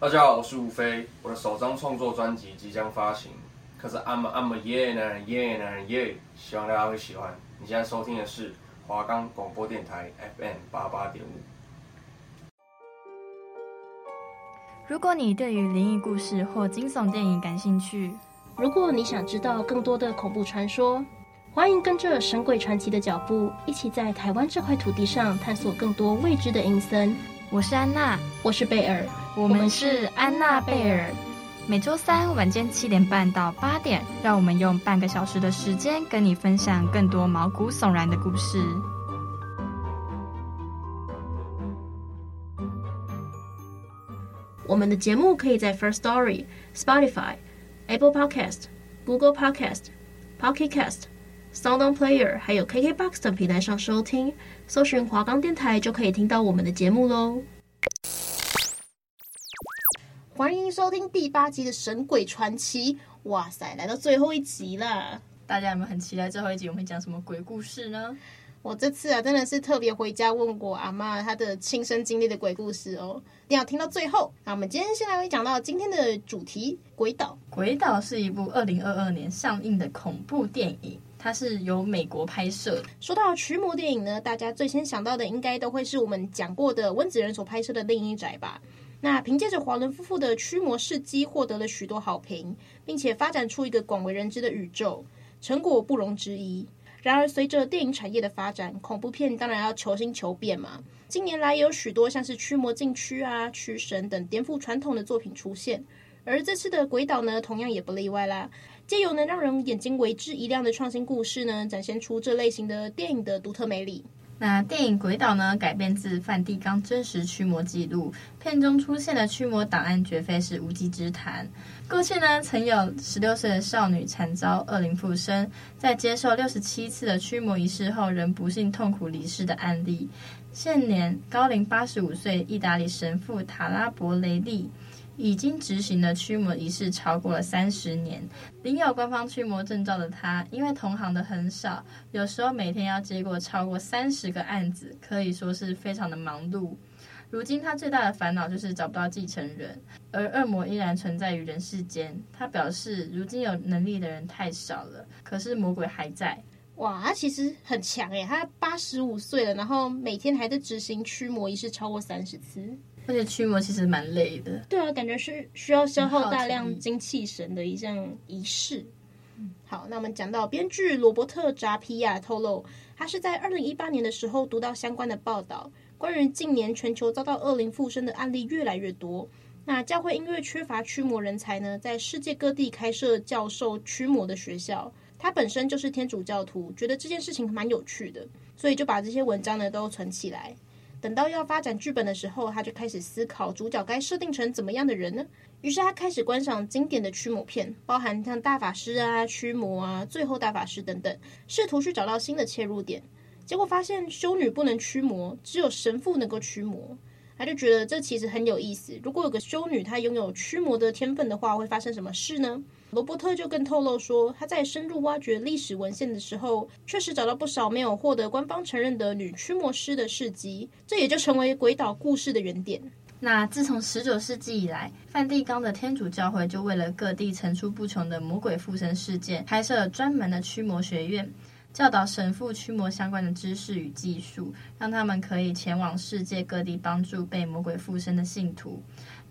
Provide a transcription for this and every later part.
大家好，我是吴飞，我的首张创作专辑即将发行，可是 I'm I'm a yeah 男人 yeah 男人 yeah，希望大家会喜欢。你现在收听的是华冈广播电台 FM 八八点五。如果你对于灵异故事或惊悚电影感兴趣，如果你想知道更多的恐怖传说，欢迎跟着神鬼传奇的脚步，一起在台湾这块土地上探索更多未知的阴森。我是安娜，我是贝尔，我们是安娜贝尔。每周三晚间七点半到八点，让我们用半个小时的时间跟你分享更多毛骨悚然的故事。我们的节目可以在 First Story、Spotify、Apple Podcast、Google Podcast、Pocket Cast、SoundOn Player，还有 KKBox 等平台上收听。搜寻华冈电台就可以听到我们的节目喽。欢迎收听第八集的《神鬼传奇》。哇塞，来到最后一集了，大家有没有很期待最后一集我们会讲什么鬼故事呢？我这次啊，真的是特别回家问过阿妈她的亲身经历的鬼故事哦，一定要听到最后。那我们今天先来讲到今天的主题《鬼岛》。《鬼岛》是一部二零二二年上映的恐怖电影。它是由美国拍摄。说到驱魔电影呢，大家最先想到的应该都会是我们讲过的温子仁所拍摄的《另一宅》吧？那凭借着华伦夫妇的驱魔事迹，获得了许多好评，并且发展出一个广为人知的宇宙，成果不容置疑。然而，随着电影产业的发展，恐怖片当然要求新求变嘛。近年来有许多像是驱魔禁区啊、驱神等颠覆传统的作品出现，而这次的《鬼岛》呢，同样也不例外啦。借由能让人眼睛为之一亮的创新故事呢，展现出这类型的电影的独特魅力。那电影《鬼岛》呢，改编自梵蒂冈真实驱魔记录，片中出现的驱魔档案绝非是无稽之谈。过去呢，曾有十六岁的少女惨遭恶灵附身，在接受六十七次的驱魔仪式后，仍不幸痛苦离世的案例。现年高龄八十五岁，意大利神父塔拉伯雷利。已经执行了驱魔仪式超过了三十年，领有官方驱魔证照的他，因为同行的很少，有时候每天要接过超过三十个案子，可以说是非常的忙碌。如今他最大的烦恼就是找不到继承人，而恶魔依然存在于人世间。他表示，如今有能力的人太少了，可是魔鬼还在。哇，他其实很强诶，他八十五岁了，然后每天还在执行驱魔仪式超过三十次。而且驱魔其实蛮累的，对啊，感觉是需要消耗大量精气神的一项仪式。好，那我们讲到编剧罗伯特·扎皮亚透露，他是在二零一八年的时候读到相关的报道，关于近年全球遭到恶灵附身的案例越来越多。那教会因为缺乏驱魔人才呢，在世界各地开设教授驱魔的学校。他本身就是天主教徒，觉得这件事情蛮有趣的，所以就把这些文章呢都存起来。等到要发展剧本的时候，他就开始思考主角该设定成怎么样的人呢？于是他开始观赏经典的驱魔片，包含像大法师啊、驱魔啊、最后大法师等等，试图去找到新的切入点。结果发现修女不能驱魔，只有神父能够驱魔。他就觉得这其实很有意思。如果有个修女她拥有驱魔的天分的话，会发生什么事呢？罗伯特就更透露说，他在深入挖掘历史文献的时候，确实找到不少没有获得官方承认的女驱魔师的事迹，这也就成为鬼岛故事的原点。那自从十九世纪以来，梵蒂冈的天主教会就为了各地层出不穷的魔鬼附身事件，开设了专门的驱魔学院。教导神父驱魔相关的知识与技术，让他们可以前往世界各地帮助被魔鬼附身的信徒。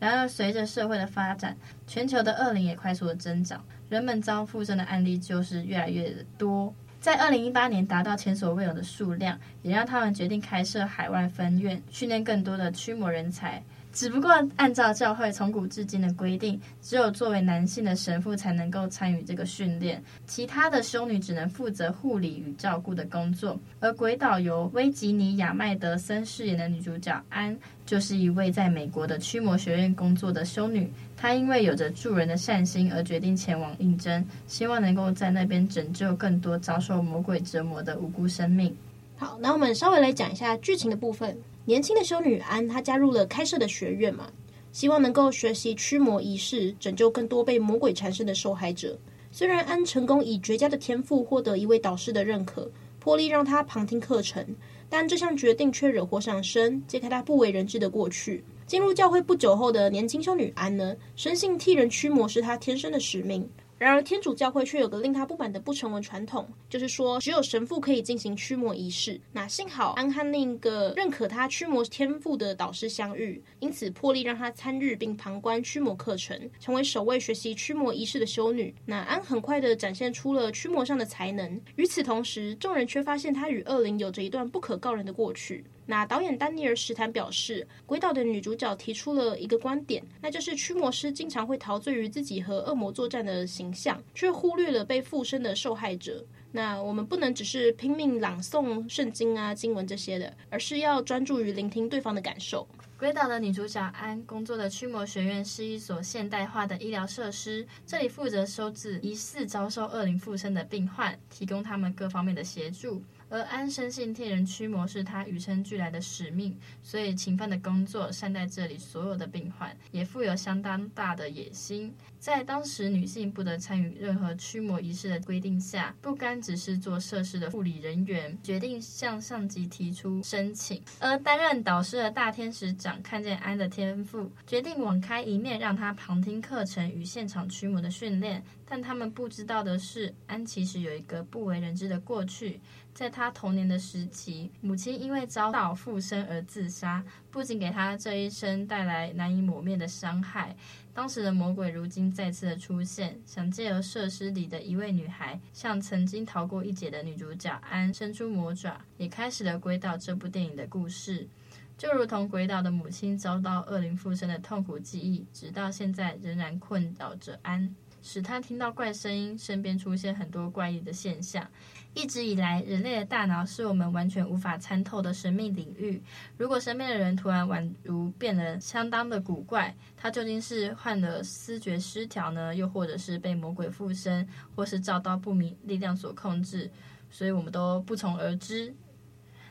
然而，随着社会的发展，全球的恶灵也快速的增长，人们遭附身的案例就是越来越多。在二零一八年达到前所未有的数量，也让他们决定开设海外分院，训练更多的驱魔人才。只不过，按照教会从古至今的规定，只有作为男性的神父才能够参与这个训练，其他的修女只能负责护理与照顾的工作。而鬼岛由威吉尼亚麦德森饰演的女主角安，就是一位在美国的驱魔学院工作的修女。她因为有着助人的善心，而决定前往应征，希望能够在那边拯救更多遭受魔鬼折磨的无辜生命。好，那我们稍微来讲一下剧情的部分。年轻的修女安，她加入了开设的学院嘛，希望能够学习驱魔仪式，拯救更多被魔鬼缠身的受害者。虽然安成功以绝佳的天赋获得一位导师的认可，破例让她旁听课程，但这项决定却惹祸上身，揭开她不为人知的过去。进入教会不久后的年轻修女安呢，深信替人驱魔是她天生的使命。然而，天主教会却有个令他不满的不成文传统，就是说只有神父可以进行驱魔仪式。那幸好安和另一个认可他驱魔天赋的导师相遇，因此破例让他参与并旁观驱魔课程，成为首位学习驱魔仪式的修女。那安很快的展现出了驱魔上的才能。与此同时，众人却发现他与恶灵有着一段不可告人的过去。那导演丹尼尔·史坦表示，《鬼岛》的女主角提出了一个观点，那就是驱魔师经常会陶醉于自己和恶魔作战的形象，却忽略了被附身的受害者。那我们不能只是拼命朗诵圣经啊、经文这些的，而是要专注于聆听对方的感受。《鬼岛》的女主角安工作的驱魔学院是一所现代化的医疗设施，这里负责收治疑似遭受恶灵附身的病患，提供他们各方面的协助。而安生信替人驱魔是他与生俱来的使命，所以勤奋的工作，善待这里所有的病患，也富有相当大的野心。在当时女性不得参与任何驱魔仪式的规定下，不甘只是做设施的护理人员，决定向上级提出申请。而担任导师的大天使长看见安的天赋，决定网开一面，让他旁听课程与现场驱魔的训练。但他们不知道的是，安其实有一个不为人知的过去。在他童年的时期，母亲因为遭到附身而自杀，不仅给他这一生带来难以抹灭的伤害。当时的魔鬼如今再次的出现，想借由设施里的一位女孩，向曾经逃过一劫的女主角安伸出魔爪，也开始了《鬼岛》这部电影的故事。就如同《鬼岛》的母亲遭到恶灵附身的痛苦记忆，直到现在仍然困扰着安。使他听到怪声音，身边出现很多怪异的现象。一直以来，人类的大脑是我们完全无法参透的神秘领域。如果身边的人突然宛如变得相当的古怪，他究竟是患了思觉失调呢？又或者是被魔鬼附身，或是遭到不明力量所控制？所以我们都不从而知。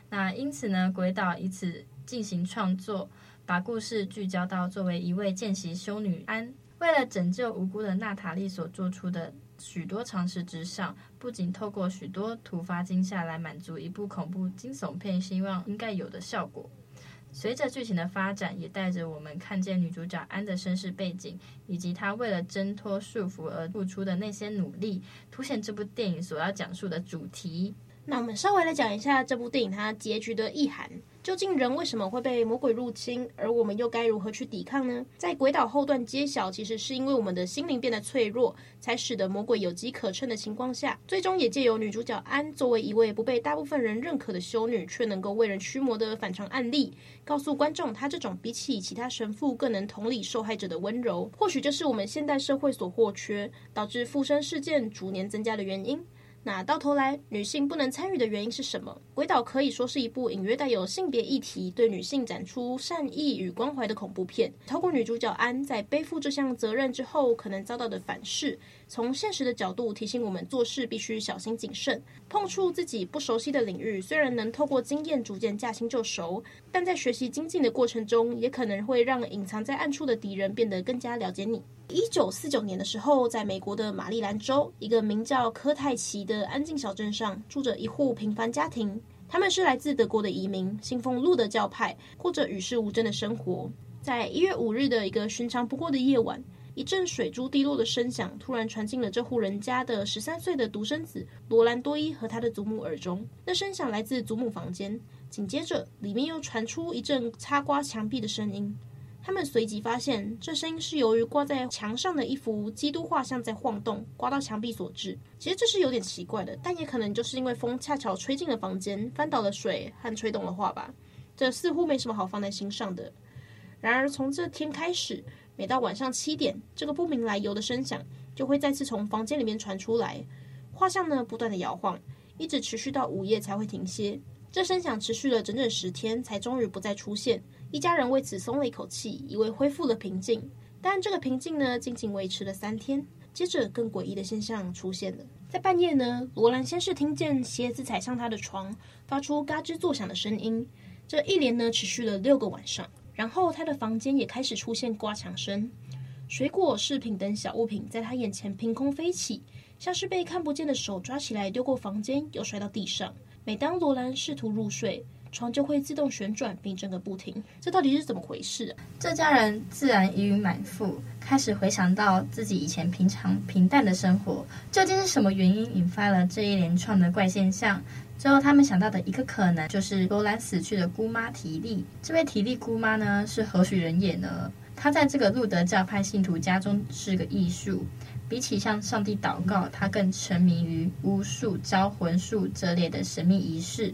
那因此呢，鬼岛以此进行创作，把故事聚焦到作为一位见习修女安。为了拯救无辜的娜塔莉所做出的许多尝试之上，不仅透过许多突发惊吓来满足一部恐怖惊悚片希望应该有的效果。随着剧情的发展，也带着我们看见女主角安的身世背景，以及她为了挣脱束缚而付出的那些努力，凸显这部电影所要讲述的主题。那我们稍微来讲一下这部电影它结局的意涵。究竟人为什么会被魔鬼入侵，而我们又该如何去抵抗呢？在鬼岛后段揭晓，其实是因为我们的心灵变得脆弱，才使得魔鬼有机可乘的情况下，最终也借由女主角安作为一位不被大部分人认可的修女，却能够为人驱魔的反常案例，告诉观众她这种比起其他神父更能同理受害者的温柔，或许就是我们现代社会所或缺，导致附身事件逐年增加的原因。那到头来，女性不能参与的原因是什么？《鬼岛》可以说是一部隐约带有性别议题、对女性展出善意与关怀的恐怖片。透过女主角安在背负这项责任之后，可能遭到的反噬，从现实的角度提醒我们做事必须小心谨慎。碰触自己不熟悉的领域，虽然能透过经验逐渐驾轻就熟，但在学习精进的过程中，也可能会让隐藏在暗处的敌人变得更加了解你。一九四九年的时候，在美国的马里兰州，一个名叫科泰奇的安静小镇上，住着一户平凡家庭。他们是来自德国的移民，信奉路德教派，过着与世无争的生活。在一月五日的一个寻常不过的夜晚，一阵水珠滴落的声响突然传进了这户人家的十三岁的独生子罗兰多伊和他的祖母耳中。那声响来自祖母房间，紧接着里面又传出一阵擦刮墙壁的声音。他们随即发现，这声音是由于挂在墙上的一幅基督画像在晃动，刮到墙壁所致。其实这是有点奇怪的，但也可能就是因为风恰巧吹进了房间，翻倒了水和吹动了画吧。这似乎没什么好放在心上的。然而从这天开始，每到晚上七点，这个不明来由的声响就会再次从房间里面传出来。画像呢，不断地摇晃，一直持续到午夜才会停歇。这声响持续了整整十天，才终于不再出现。一家人为此松了一口气，以为恢复了平静。但这个平静呢，仅仅维持了三天。接着，更诡异的现象出现了。在半夜呢，罗兰先是听见鞋子踩上他的床，发出嘎吱作响的声音。这一连呢，持续了六个晚上。然后，他的房间也开始出现刮墙声，水果、饰品等小物品在他眼前凭空飞起，像是被看不见的手抓起来丢过房间，又摔到地上。每当罗兰试图入睡，床就会自动旋转并震个不停。这到底是怎么回事？这家人自然疑云满腹，开始回想到自己以前平常平淡的生活，究竟是什么原因引发了这一连串的怪现象？最后，他们想到的一个可能就是罗兰死去的姑妈提利。这位提利姑妈呢，是何许人也呢？她在这个路德教派信徒家中是个异数。比起向上帝祷告，她更沉迷于巫术、招魂术这类的神秘仪式。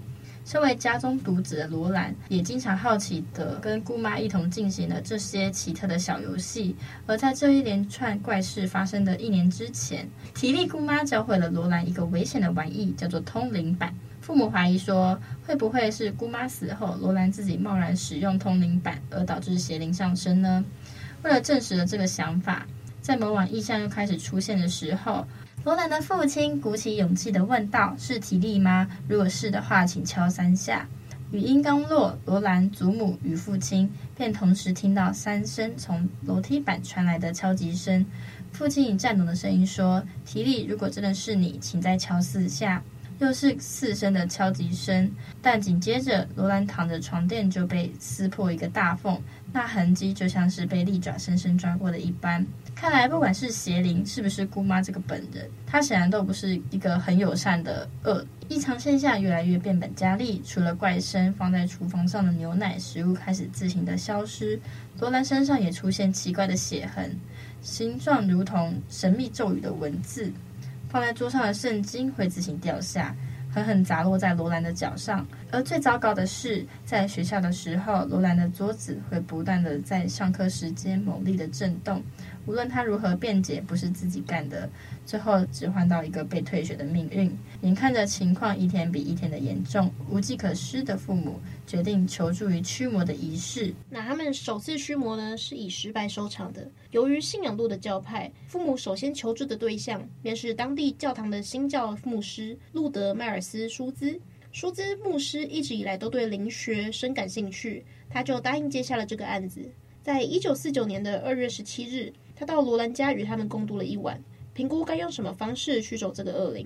身为家中独子的罗兰，也经常好奇地跟姑妈一同进行了这些奇特的小游戏。而在这一连串怪事发生的一年之前，体力姑妈教会了罗兰一个危险的玩意，叫做通灵板。父母怀疑说，会不会是姑妈死后，罗兰自己贸然使用通灵板，而导致邪灵上身呢？为了证实了这个想法，在某晚异象又开始出现的时候，罗兰的父亲鼓起勇气的问道：“是提力吗？如果是的话，请敲三下。”语音刚落，罗兰祖母与父亲便同时听到三声从楼梯板传来的敲击声。父亲以颤抖的声音说：“提力，如果真的是你，请再敲四下。”又是四声的敲击声，但紧接着罗兰躺着床垫就被撕破一个大缝，那痕迹就像是被利爪深深抓过的一般。看来不管是邪灵是不是姑妈这个本人，她显然都不是一个很友善的恶。异常现象越来越变本加厉，除了怪声，放在厨房上的牛奶食物开始自行的消失，罗兰身上也出现奇怪的血痕，形状如同神秘咒语的文字。放在桌上的圣经会自行掉下，狠狠砸落在罗兰的脚上。而最糟糕的是，在学校的时候，罗兰的桌子会不断的在上课时间猛烈的震动。无论他如何辩解，不是自己干的，最后只换到一个被退学的命运。眼看着情况一天比一天的严重，无计可施的父母决定求助于驱魔的仪式。那他们首次驱魔呢，是以失败收场的。由于信仰路的教派，父母首先求助的对象便是当地教堂的新教牧师路德迈尔斯舒兹。舒兹牧师一直以来都对灵学深感兴趣，他就答应接下了这个案子。在一九四九年的二月十七日。他到罗兰家与他们共度了一晚，评估该用什么方式驱走这个恶灵。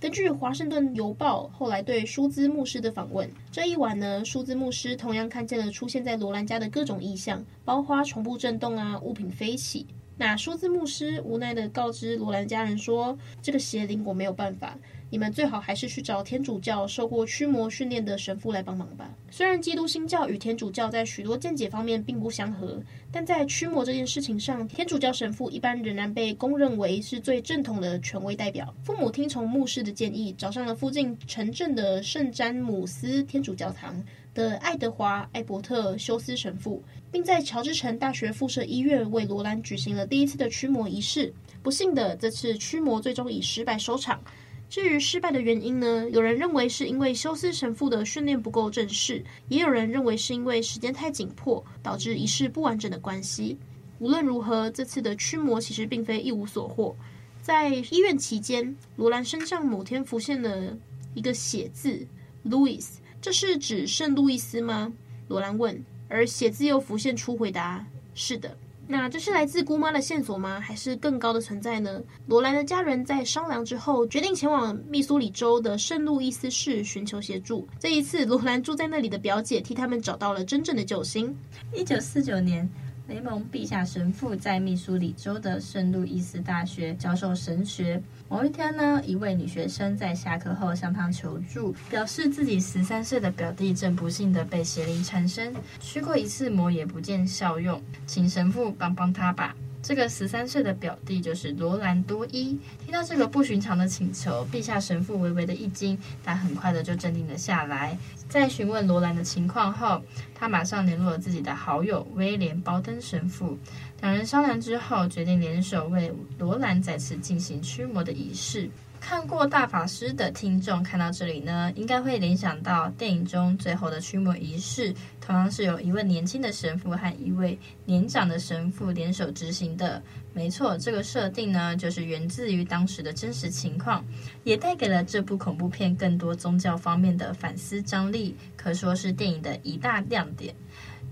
根据《华盛顿邮报》后来对舒兹牧师的访问，这一晚呢，舒兹牧师同样看见了出现在罗兰家的各种异象，包括床铺震动啊，物品飞起。那舒兹牧师无奈地告知罗兰家人说：“这个邪灵我没有办法。”你们最好还是去找天主教受过驱魔训练的神父来帮忙吧。虽然基督新教与天主教在许多见解方面并不相合，但在驱魔这件事情上，天主教神父一般仍然被公认为是最正统的权威代表。父母听从牧师的建议，找上了附近城镇的圣詹姆斯天主教堂的爱德华·艾伯特修斯神父，并在乔治城大学附设医院为罗兰举行了第一次的驱魔仪式。不幸的，这次驱魔最终以失败收场。至于失败的原因呢？有人认为是因为休斯神父的训练不够正式，也有人认为是因为时间太紧迫，导致仪式不完整的关系。无论如何，这次的驱魔其实并非一无所获。在医院期间，罗兰身上某天浮现了一个写字，Louis，这是指圣路易斯吗？罗兰问，而写字又浮现出回答：是的。那这是来自姑妈的线索吗？还是更高的存在呢？罗兰的家人在商量之后，决定前往密苏里州的圣路易斯市寻求协助。这一次，罗兰住在那里的表姐替他们找到了真正的救星。一九四九年。雷蒙陛下神父在密苏里州的圣路易斯大学教授神学。某一天呢，一位女学生在下课后向他求助，表示自己十三岁的表弟正不幸的被邪灵缠身，驱过一次魔也不见效用，请神父帮帮他吧。这个十三岁的表弟就是罗兰多伊。听到这个不寻常的请求，陛下神父微微的一惊，但很快的就镇定了下来。在询问罗兰的情况后，他马上联络了自己的好友威廉包登神父。两人商量之后，决定联手为罗兰再次进行驱魔的仪式。看过大法师的听众看到这里呢，应该会联想到电影中最后的驱魔仪式，同样是由一位年轻的神父和一位年长的神父联手执行的。没错，这个设定呢，就是源自于当时的真实情况，也带给了这部恐怖片更多宗教方面的反思张力，可说是电影的一大亮点。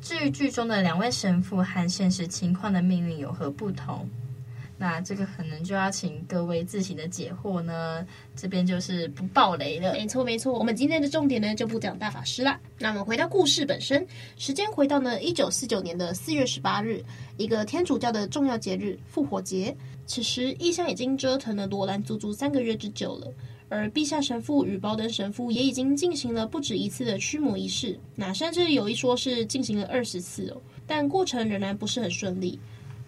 至于剧中的两位神父和现实情况的命运有何不同？那这个可能就要请各位自行的解惑呢，这边就是不爆雷了。没错没错，我们今天的重点呢就不讲大法师啦。那我们回到故事本身，时间回到呢一九四九年的四月十八日，一个天主教的重要节日复活节。此时异象已经折腾了罗兰足足三个月之久了，而陛下神父与包登神父也已经进行了不止一次的驱魔仪式，那甚至有一说是进行了二十次哦，但过程仍然不是很顺利。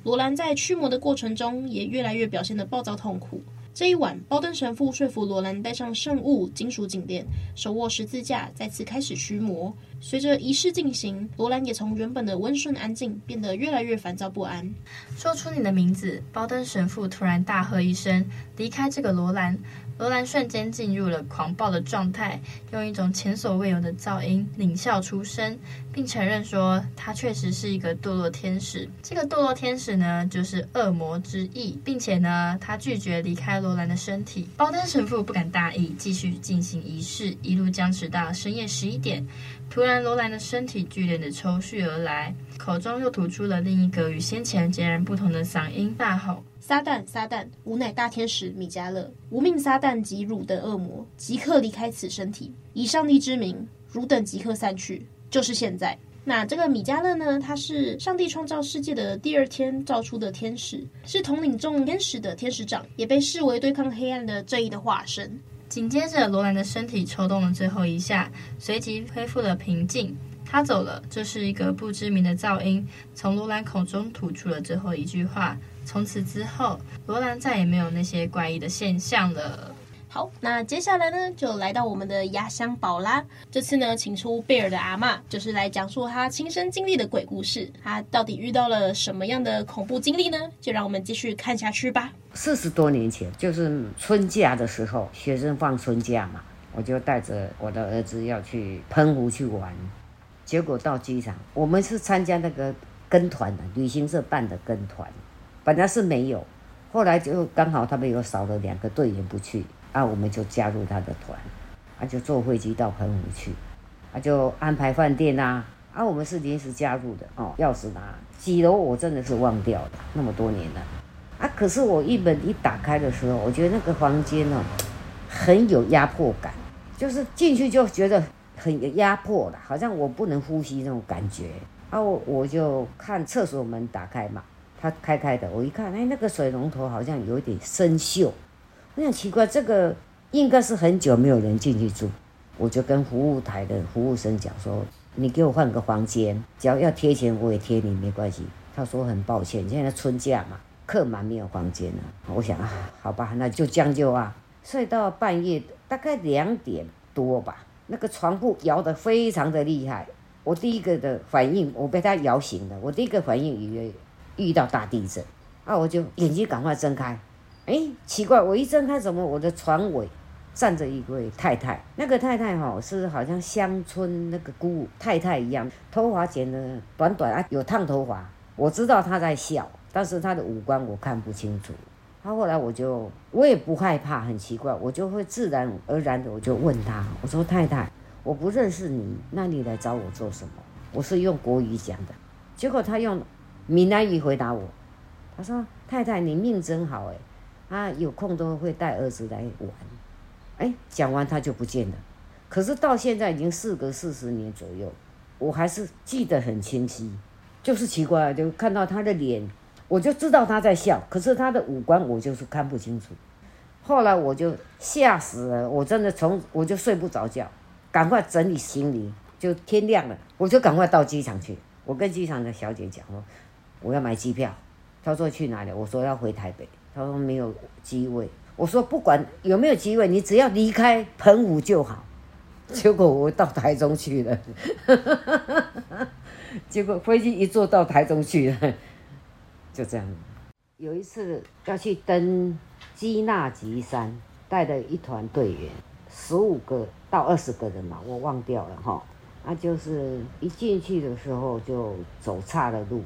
罗兰在驱魔的过程中，也越来越表现得暴躁痛苦。这一晚，包登神父说服罗兰带上圣物金属颈链，手握十字架，再次开始驱魔。随着仪式进行，罗兰也从原本的温顺安静，变得越来越烦躁不安。说出你的名字，包登神父突然大喝一声，离开这个罗兰。罗兰瞬间进入了狂暴的状态，用一种前所未有的噪音狞笑出声，并承认说他确实是一个堕落天使。这个堕落天使呢，就是恶魔之翼，并且呢，他拒绝离开罗兰的身体。包登神父不敢大意，继续进行仪式，一路僵持到深夜十一点。突然，罗兰的身体剧烈的抽搐而来，口中又吐出了另一个与先前截然不同的嗓音，大吼。撒旦，撒旦！吾乃大天使米迦勒，无命撒旦及汝等恶魔，即刻离开此身体。以上帝之名，汝等即刻散去，就是现在。那这个米迦勒呢？他是上帝创造世界的第二天造出的天使，是统领众天使的天使长，也被视为对抗黑暗的正义的化身。紧接着，罗兰的身体抽动了最后一下，随即恢复了平静。他走了，这是一个不知名的噪音从罗兰口中吐出了最后一句话。从此之后，罗兰再也没有那些怪异的现象了。好，那接下来呢，就来到我们的压箱宝啦。这次呢，请出贝尔的阿嬷，就是来讲述她亲身经历的鬼故事。她到底遇到了什么样的恐怖经历呢？就让我们继续看下去吧。四十多年前，就是春假的时候，学生放春假嘛，我就带着我的儿子要去澎湖去玩。结果到机场，我们是参加那个跟团的，旅行社办的跟团。本来是没有，后来就刚好他们又少了两个队员不去，啊，我们就加入他的团，啊，就坐飞机到澎湖去，啊，就安排饭店呐，啊，我们是临时加入的哦，钥匙拿几楼我真的是忘掉了，那么多年了，啊，可是我一门一打开的时候，我觉得那个房间哦，很有压迫感，就是进去就觉得很压迫了，好像我不能呼吸那种感觉，啊，我我就看厕所门打开嘛。它开开的，我一看，哎，那个水龙头好像有点生锈，我想奇怪，这个应该是很久没有人进去住。我就跟服务台的服务生讲说：“你给我换个房间，只要要贴钱我也贴你，没关系。”他说：“很抱歉，现在春假嘛，客满没有房间了。”我想啊，好吧，那就将就啊。睡到半夜大概两点多吧，那个床铺摇得非常的厉害。我第一个的反应，我被他摇醒了。我第一个反应以为。遇到大地震，啊，我就眼睛赶快睁开，哎，奇怪，我一睁开，怎么我的床尾站着一位太太？那个太太哈是好像乡村那个姑太太一样，头发剪得短短啊，有烫头发。我知道她在笑，但是她的五官我看不清楚。他后来我就我也不害怕，很奇怪，我就会自然而然的我就问他，我说太太，我不认识你，那你来找我做什么？我是用国语讲的，结果他用。闽南语回答我，他说：“太太，你命真好哎，啊，有空都会带儿子来玩。”哎，讲完他就不见了。可是到现在已经事隔四十年左右，我还是记得很清晰。就是奇怪，就看到他的脸，我就知道他在笑，可是他的五官我就是看不清楚。后来我就吓死了，我真的从我就睡不着觉，赶快整理行李，就天亮了，我就赶快到机场去。我跟机场的小姐讲说。我要买机票，她说去哪里？我说要回台北，她说没有机位。我说不管有没有机位，你只要离开澎湖就好。结果我到台中去了，结果飞机一坐到台中去了，就这样。有一次要去登基纳吉山，带了一团队员，十五个到二十个人嘛，我忘掉了哈。那就是一进去的时候就走岔了路。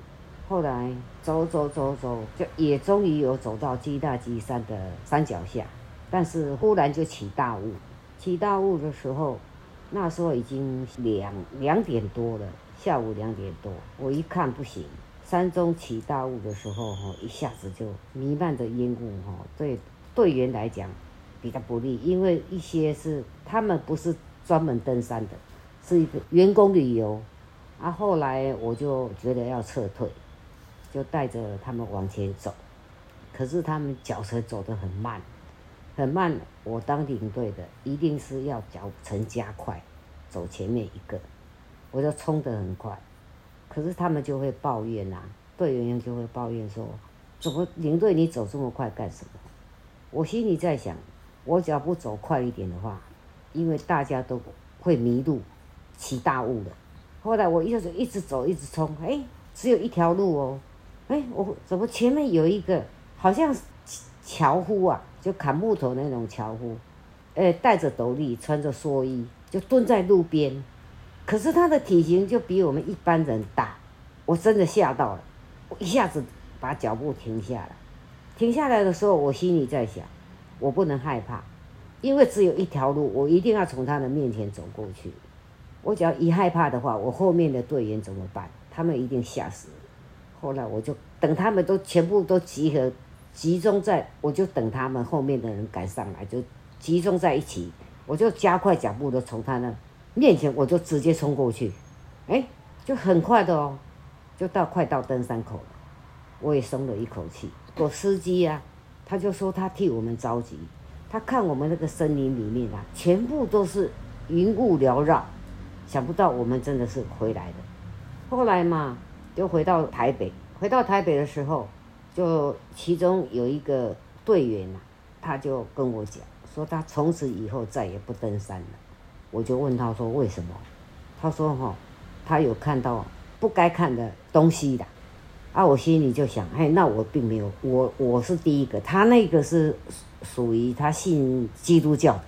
后来走走走走，就也终于有走到基纳吉山的山脚下，但是忽然就起大雾。起大雾的时候，那时候已经两两点多了，下午两点多。我一看不行，山中起大雾的时候，哈，一下子就弥漫着烟雾，哈，对队员来讲比较不利，因为一些是他们不是专门登山的，是一个员工旅游。啊，后来我就觉得要撤退，就带着他们往前走，可是他们脚程走得很慢，很慢。我当领队的一定是要脚程加快，走前面一个，我就冲得很快。可是他们就会抱怨呐、队员就会抱怨说：“怎么领队你走这么快干什么？”我心里在想，我只要不走快一点的话，因为大家都会迷路，起大雾了。后来我一直一直走，一直冲，哎，只有一条路哦，哎，我怎么前面有一个好像樵夫啊，就砍木头那种樵夫，哎，戴着斗笠，穿着蓑衣，就蹲在路边，可是他的体型就比我们一般人大，我真的吓到了，我一下子把脚步停下来，停下来的时候，我心里在想，我不能害怕，因为只有一条路，我一定要从他的面前走过去。我只要一害怕的话，我后面的队员怎么办？他们一定吓死。后来我就等他们都全部都集合，集中在，我就等他们后面的人赶上来，就集中在一起，我就加快脚步的从他那面前，我就直接冲过去，哎，就很快的哦，就到快到登山口了，我也松了一口气。我司机啊，他就说他替我们着急，他看我们那个森林里面啊，全部都是云雾缭绕。想不到我们真的是回来的，后来嘛，就回到台北。回到台北的时候，就其中有一个队员呐，他就跟我讲，说他从此以后再也不登山了。我就问他说为什么？他说哈，他有看到不该看的东西的。啊，我心里就想，哎，那我并没有，我我是第一个，他那个是属于他信基督教的。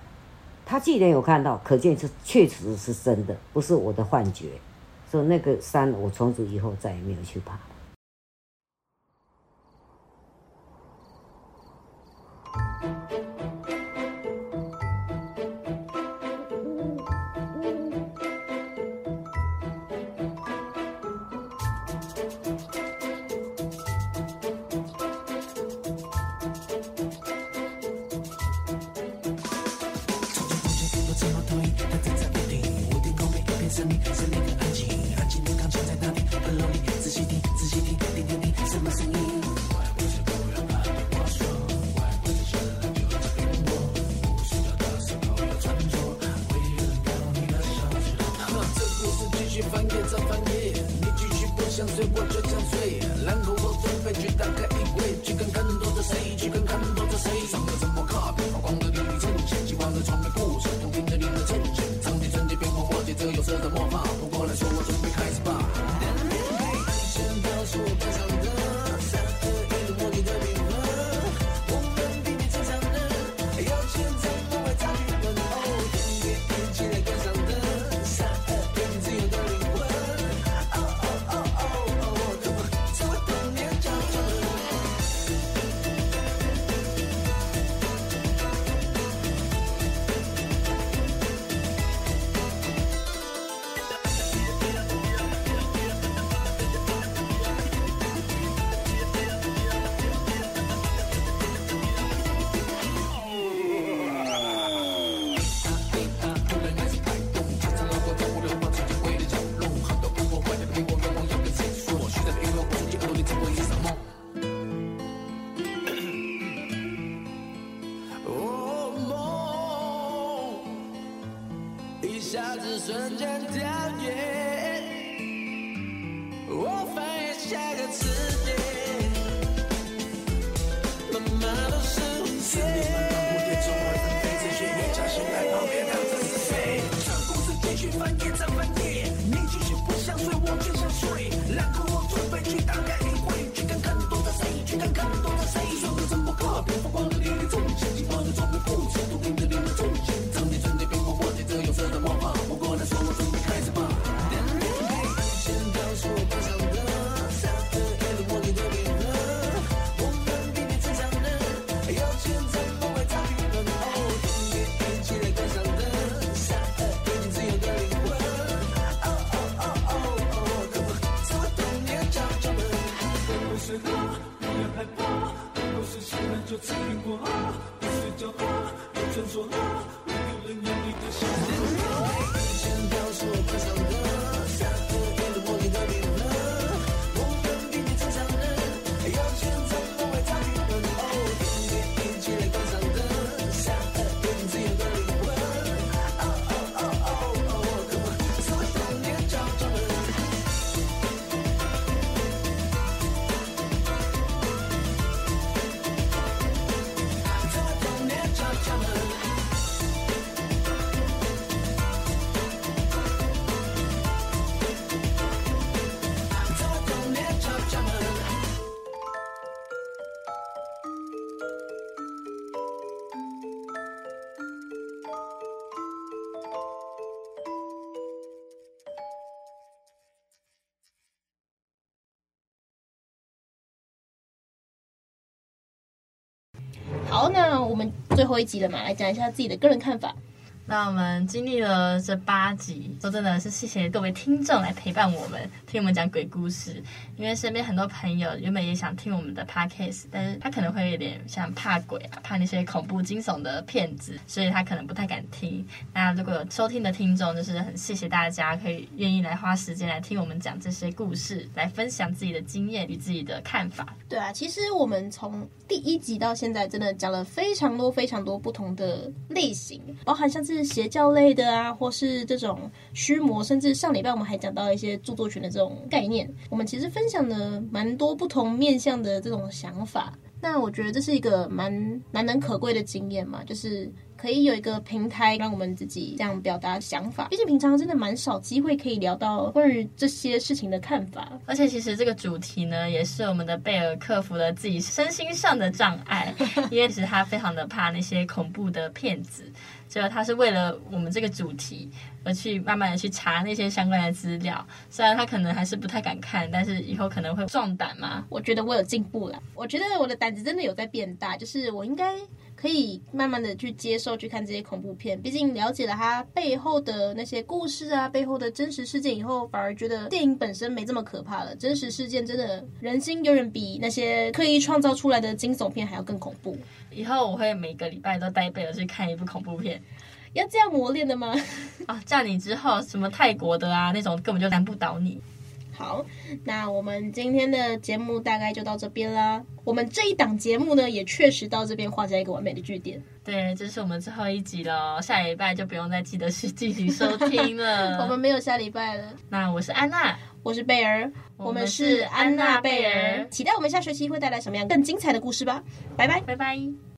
他既然有看到，可见是确实是真的，不是我的幻觉。所以那个山，我从此以后再也没有去爬。早翻页，你继续不想睡，我就想睡。那我们最后一集了嘛，来讲一下自己的个人看法。那我们经历了这八集，说真的是谢谢各位听众来陪伴我们，听我们讲鬼故事。因为身边很多朋友原本也想听我们的 podcast，但是他可能会有点像怕鬼啊，怕那些恐怖惊悚的片子，所以他可能不太敢听。那如果有收听的听众，就是很谢谢大家可以愿意来花时间来听我们讲这些故事，来分享自己的经验与自己的看法。对啊，其实我们从第一集到现在，真的讲了非常多非常多不同的类型，包含像是邪教类的啊，或是这种虚魔，甚至上礼拜我们还讲到一些著作权的这种概念。我们其实分享了蛮多不同面向的这种想法。那我觉得这是一个蛮难能可贵的经验嘛，就是可以有一个平台让我们自己这样表达想法。毕竟平常真的蛮少机会可以聊到关于这些事情的看法。而且其实这个主题呢，也是我们的贝尔克服了自己身心上的障碍，因为其实他非常的怕那些恐怖的骗子。结果他是为了我们这个主题而去慢慢的去查那些相关的资料，虽然他可能还是不太敢看，但是以后可能会壮胆嘛。我觉得我有进步了，我觉得我的胆子真的有在变大，就是我应该可以慢慢的去接受去看这些恐怖片，毕竟了解了它背后的那些故事啊，背后的真实事件以后，反而觉得电影本身没这么可怕了。真实事件真的人心永远比那些刻意创造出来的惊悚片还要更恐怖。以后我会每个礼拜都带贝尔去看一部恐怖片，要这样磨练的吗？啊，叫你之后什么泰国的啊那种根本就难不倒你。好，那我们今天的节目大概就到这边啦。我们这一档节目呢，也确实到这边画下一个完美的句点。对，这是我们最后一集了，下礼拜就不用再记得去进行收听了。我们没有下礼拜了。那我是安娜，我是贝尔，我们是安娜贝尔，期待我们下学期会带来什么样更精彩的故事吧。拜拜，拜拜。